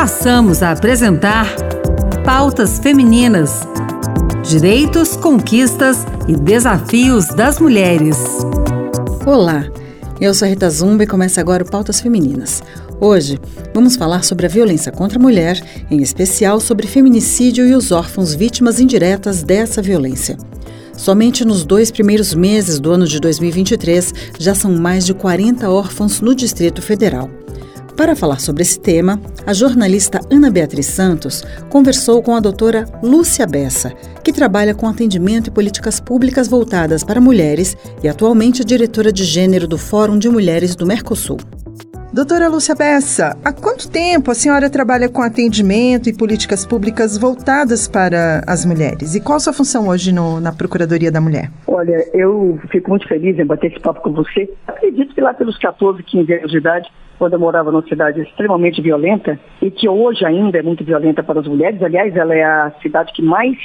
passamos a apresentar Pautas Femininas: Direitos, Conquistas e Desafios das Mulheres. Olá, eu sou a Rita Zumba e começa agora o Pautas Femininas. Hoje vamos falar sobre a violência contra a mulher, em especial sobre feminicídio e os órfãos vítimas indiretas dessa violência. Somente nos dois primeiros meses do ano de 2023 já são mais de 40 órfãos no Distrito Federal. Para falar sobre esse tema, a jornalista Ana Beatriz Santos conversou com a doutora Lúcia Bessa, que trabalha com atendimento e políticas públicas voltadas para mulheres e atualmente é diretora de gênero do Fórum de Mulheres do Mercosul. Doutora Lúcia Bessa, há quanto tempo a senhora trabalha com atendimento e políticas públicas voltadas para as mulheres? E qual a sua função hoje no, na Procuradoria da Mulher? Olha, eu fico muito feliz em bater esse papo com você. Acredito que lá pelos 14, 15 anos de idade, quando eu morava numa cidade extremamente violenta, e que hoje ainda é muito violenta para as mulheres, aliás, ela é a cidade que mais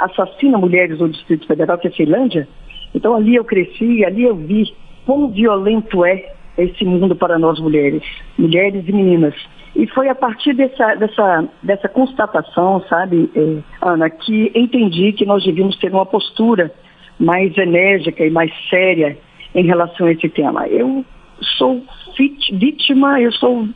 assassina mulheres no Distrito Federal, que é a Ceilândia. Então ali eu cresci, ali eu vi quão violento é esse mundo para nós mulheres, mulheres e meninas. E foi a partir dessa, dessa, dessa constatação, sabe, eh, Ana, que entendi que nós devíamos ter uma postura mais enérgica e mais séria em relação a esse tema. Eu sou vítima, eu sou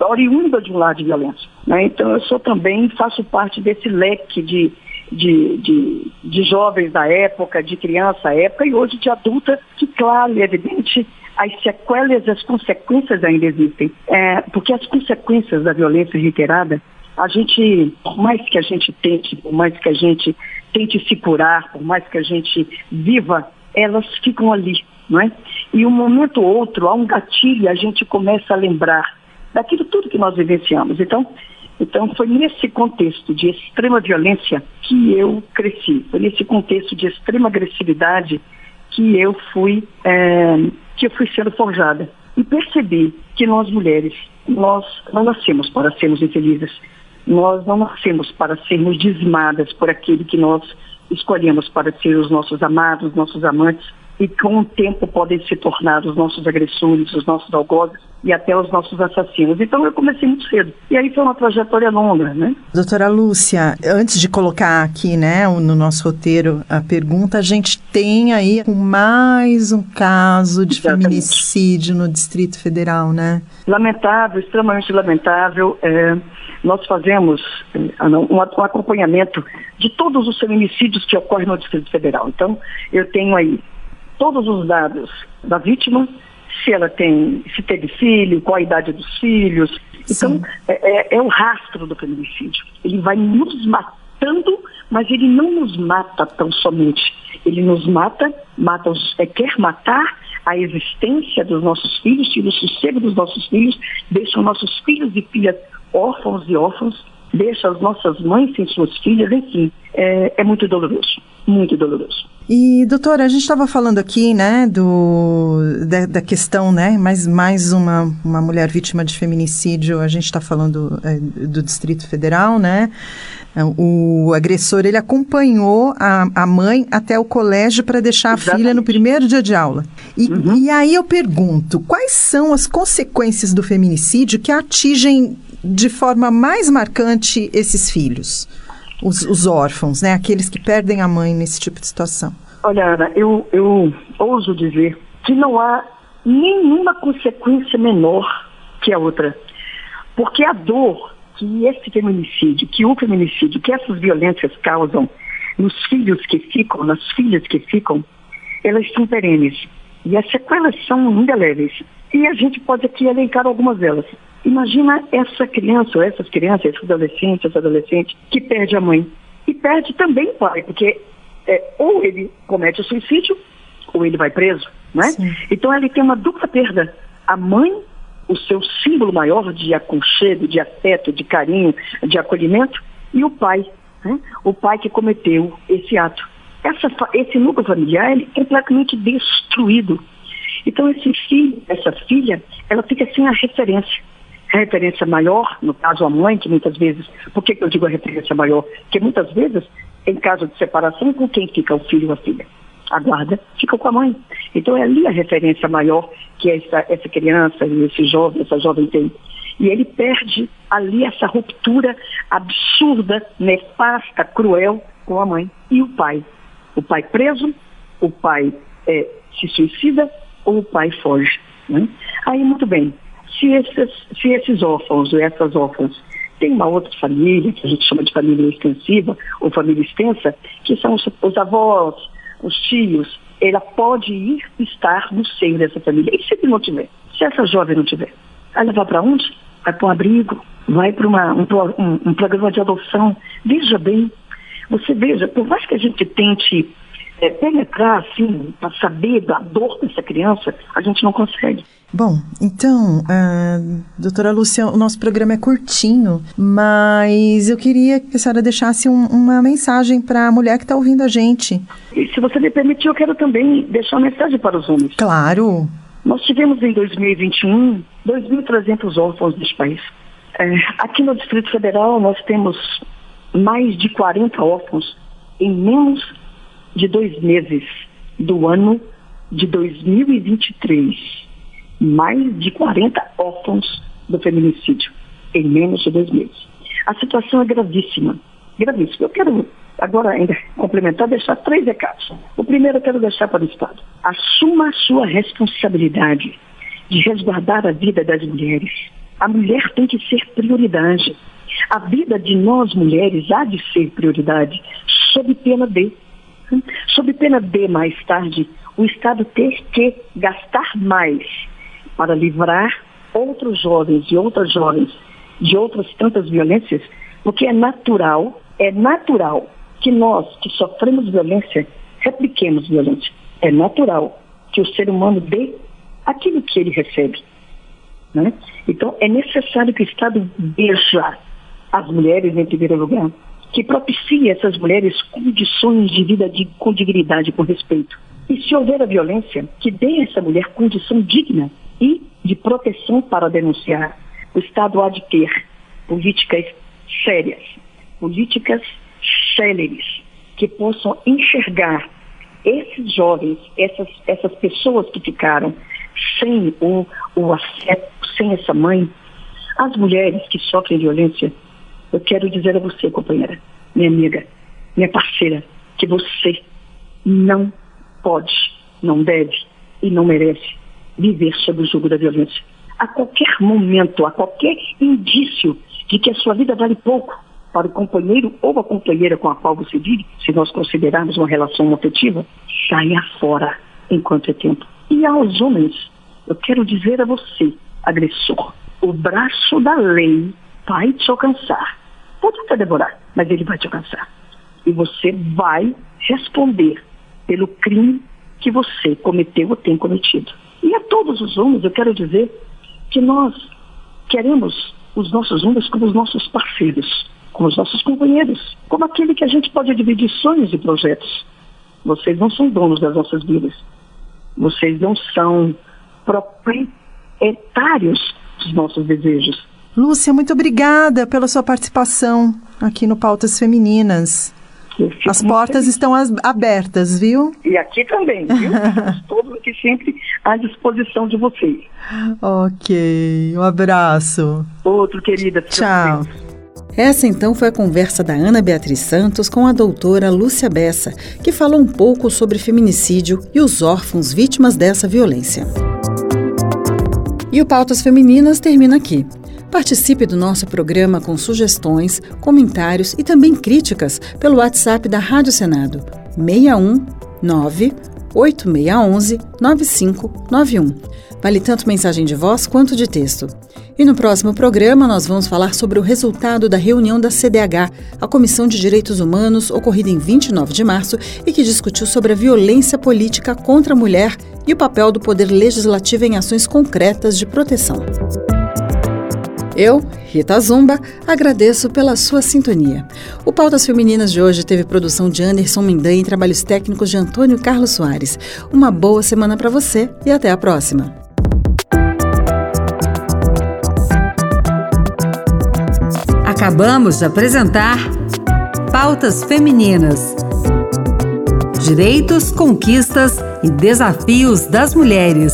oriunda de um lado de violência. Né? Então eu sou também, faço parte desse leque de, de, de, de jovens da época, de criança da época e hoje de adulta, que claro e evidente as sequelas e as consequências ainda existem. É, porque as consequências da violência reiterada, a gente, por mais que a gente tente, por mais que a gente tente se curar, por mais que a gente viva, elas ficam ali, não é? E um momento ou outro, há um gatilho, a gente começa a lembrar daquilo tudo que nós vivenciamos. Então, então foi nesse contexto de extrema violência que eu cresci, foi nesse contexto de extrema agressividade que eu fui é, que eu fui sendo forjada. E percebi que nós mulheres, nós não nascemos para sermos infelizes. Nós não nascemos para sermos dizimadas por aquele que nós escolhemos para ser os nossos amados, nossos amantes, e com o tempo podem se tornar os nossos agressores, os nossos algozes e até os nossos assassinos. Então eu comecei muito cedo. E aí foi uma trajetória longa, né? Doutora Lúcia, antes de colocar aqui, né, no nosso roteiro a pergunta, a gente tem aí mais um caso de Exatamente. feminicídio no Distrito Federal, né? Lamentável, extremamente lamentável. É, nós fazemos um, um acompanhamento de todos os feminicídios que ocorrem no Distrito Federal. Então, eu tenho aí todos os dados da vítima, se ela tem, se teve filho, qual a idade dos filhos. Então, é, é, é, o rastro do feminicídio. Ele vai nos matando, mas ele não nos mata tão somente. Ele nos mata, mata os, é, quer matar a existência dos nossos filhos, tira o sossego dos nossos filhos, deixa os nossos filhos e filhas órfãos e órfãos, deixa as nossas mães sem suas filhas, enfim, é, é muito doloroso, muito doloroso. E, doutora, a gente estava falando aqui, né, do, da, da, questão, né, mais, mais uma, uma mulher vítima de feminicídio, a gente está falando é, do Distrito Federal, né, o agressor, ele acompanhou a, a mãe até o colégio para deixar Exatamente. a filha no primeiro dia de aula. E, uhum. e aí eu pergunto, quais são as consequências do feminicídio que atingem de forma mais marcante esses filhos? Os, os órfãos, né? Aqueles que perdem a mãe nesse tipo de situação? Olha, Ana, eu, eu ouso dizer que não há nenhuma consequência menor que a outra. Porque a dor que esse feminicídio, que o feminicídio, que essas violências causam nos filhos que ficam, nas filhas que ficam, elas são perenes. E as sequelas são indeléveis. E a gente pode aqui elencar algumas delas. Imagina essa criança, ou essas crianças, esse adolescente, esse adolescente, que perde a mãe. E perde também o pai, porque é, ou ele comete o suicídio, ou ele vai preso, né? Então ele tem uma dupla perda. A mãe, o seu símbolo maior de aconchego, de afeto, de carinho, de acolhimento, e o pai, né? o pai que cometeu esse ato. Essa, esse núcleo familiar ele é completamente destruído. Então esse filho, essa filha, ela fica sem a referência referência maior, no caso a mãe, que muitas vezes, por que, eu digo a referência maior? Porque muitas vezes, em caso de separação, com quem fica o filho ou a filha? A guarda fica com a mãe. Então é ali a referência maior que essa, essa criança esse jovem, essa jovem tem. E ele perde ali essa ruptura absurda, nefasta, cruel com a mãe e o pai. O pai preso, o pai é, se suicida ou o pai foge. Né? Aí, muito bem, se esses, se esses órfãos ou essas órfãs têm uma outra família, que a gente chama de família extensiva ou família extensa, que são os, os avós, os tios, ela pode ir estar no seio dessa família. E se ele não tiver? Se essa jovem não tiver? Ela vai para onde? Vai para um abrigo, vai para um, um, um programa de adoção. Veja bem, você veja, por mais que a gente tente é, penetrar, assim, para saber da dor dessa criança, a gente não consegue. Bom, então, uh, doutora Lúcia, o nosso programa é curtinho, mas eu queria que a senhora deixasse um, uma mensagem para a mulher que está ouvindo a gente. E se você me permitir, eu quero também deixar uma mensagem para os homens. Claro. Nós tivemos em 2021 2.300 órfãos neste país. É, aqui no Distrito Federal, nós temos mais de 40 órfãos em menos de dois meses do ano de 2023 mais de 40 órfãos do feminicídio em menos de dois meses. A situação é gravíssima, gravíssima. Eu quero agora ainda complementar, deixar três recados. O primeiro eu quero deixar para o Estado. Assuma a sua responsabilidade de resguardar a vida das mulheres. A mulher tem que ser prioridade. A vida de nós mulheres há de ser prioridade, sob pena de. Sob pena de, mais tarde, o Estado ter que gastar mais para livrar outros jovens e outras jovens de outras tantas violências, porque é natural, é natural que nós que sofremos violência repliquemos violência. É natural que o ser humano dê aquilo que ele recebe. Né? Então, é necessário que o Estado veja as mulheres em primeiro lugar, que propicie essas mulheres condições de vida de, com dignidade, com respeito. E se houver a violência, que dê a essa mulher condição digna de proteção para denunciar. O Estado há de ter políticas sérias, políticas céleres, que possam enxergar esses jovens, essas, essas pessoas que ficaram sem o, o afeto, sem essa mãe, as mulheres que sofrem violência, eu quero dizer a você, companheira, minha amiga, minha parceira, que você não pode, não deve e não merece viver sob o jugo da violência. A qualquer momento, a qualquer indício de que a sua vida vale pouco para o companheiro ou a companheira com a qual você vive, se nós considerarmos uma relação afetiva, saia fora enquanto é tempo. E aos homens, eu quero dizer a você, agressor, o braço da lei vai te alcançar. Pode até demorar, mas ele vai te alcançar. E você vai responder pelo crime que você cometeu ou tem cometido. E a todos os homens, eu quero dizer que nós queremos os nossos homens como os nossos parceiros, como os nossos companheiros, como aquele que a gente pode dividir sonhos e projetos. Vocês não são donos das nossas vidas. Vocês não são proprietários dos nossos desejos. Lúcia, muito obrigada pela sua participação aqui no Pautas Femininas. As portas feliz. estão abertas, viu? E aqui também, viu? Estamos todos aqui sempre à disposição de vocês. Ok, um abraço. Outro, querida. Tchau. Essa então foi a conversa da Ana Beatriz Santos com a doutora Lúcia Bessa, que falou um pouco sobre feminicídio e os órfãos vítimas dessa violência. E o Pautas Femininas termina aqui. Participe do nosso programa com sugestões, comentários e também críticas pelo WhatsApp da Rádio Senado 619 8611 9591. Vale tanto mensagem de voz quanto de texto. E no próximo programa nós vamos falar sobre o resultado da reunião da CDH, a Comissão de Direitos Humanos, ocorrida em 29 de março e que discutiu sobre a violência política contra a mulher e o papel do Poder Legislativo em ações concretas de proteção. Eu, Rita Zumba, agradeço pela sua sintonia. O Pautas Femininas de hoje teve produção de Anderson Mendan e trabalhos técnicos de Antônio Carlos Soares. Uma boa semana para você e até a próxima. Acabamos de apresentar Pautas Femininas Direitos, conquistas e desafios das mulheres.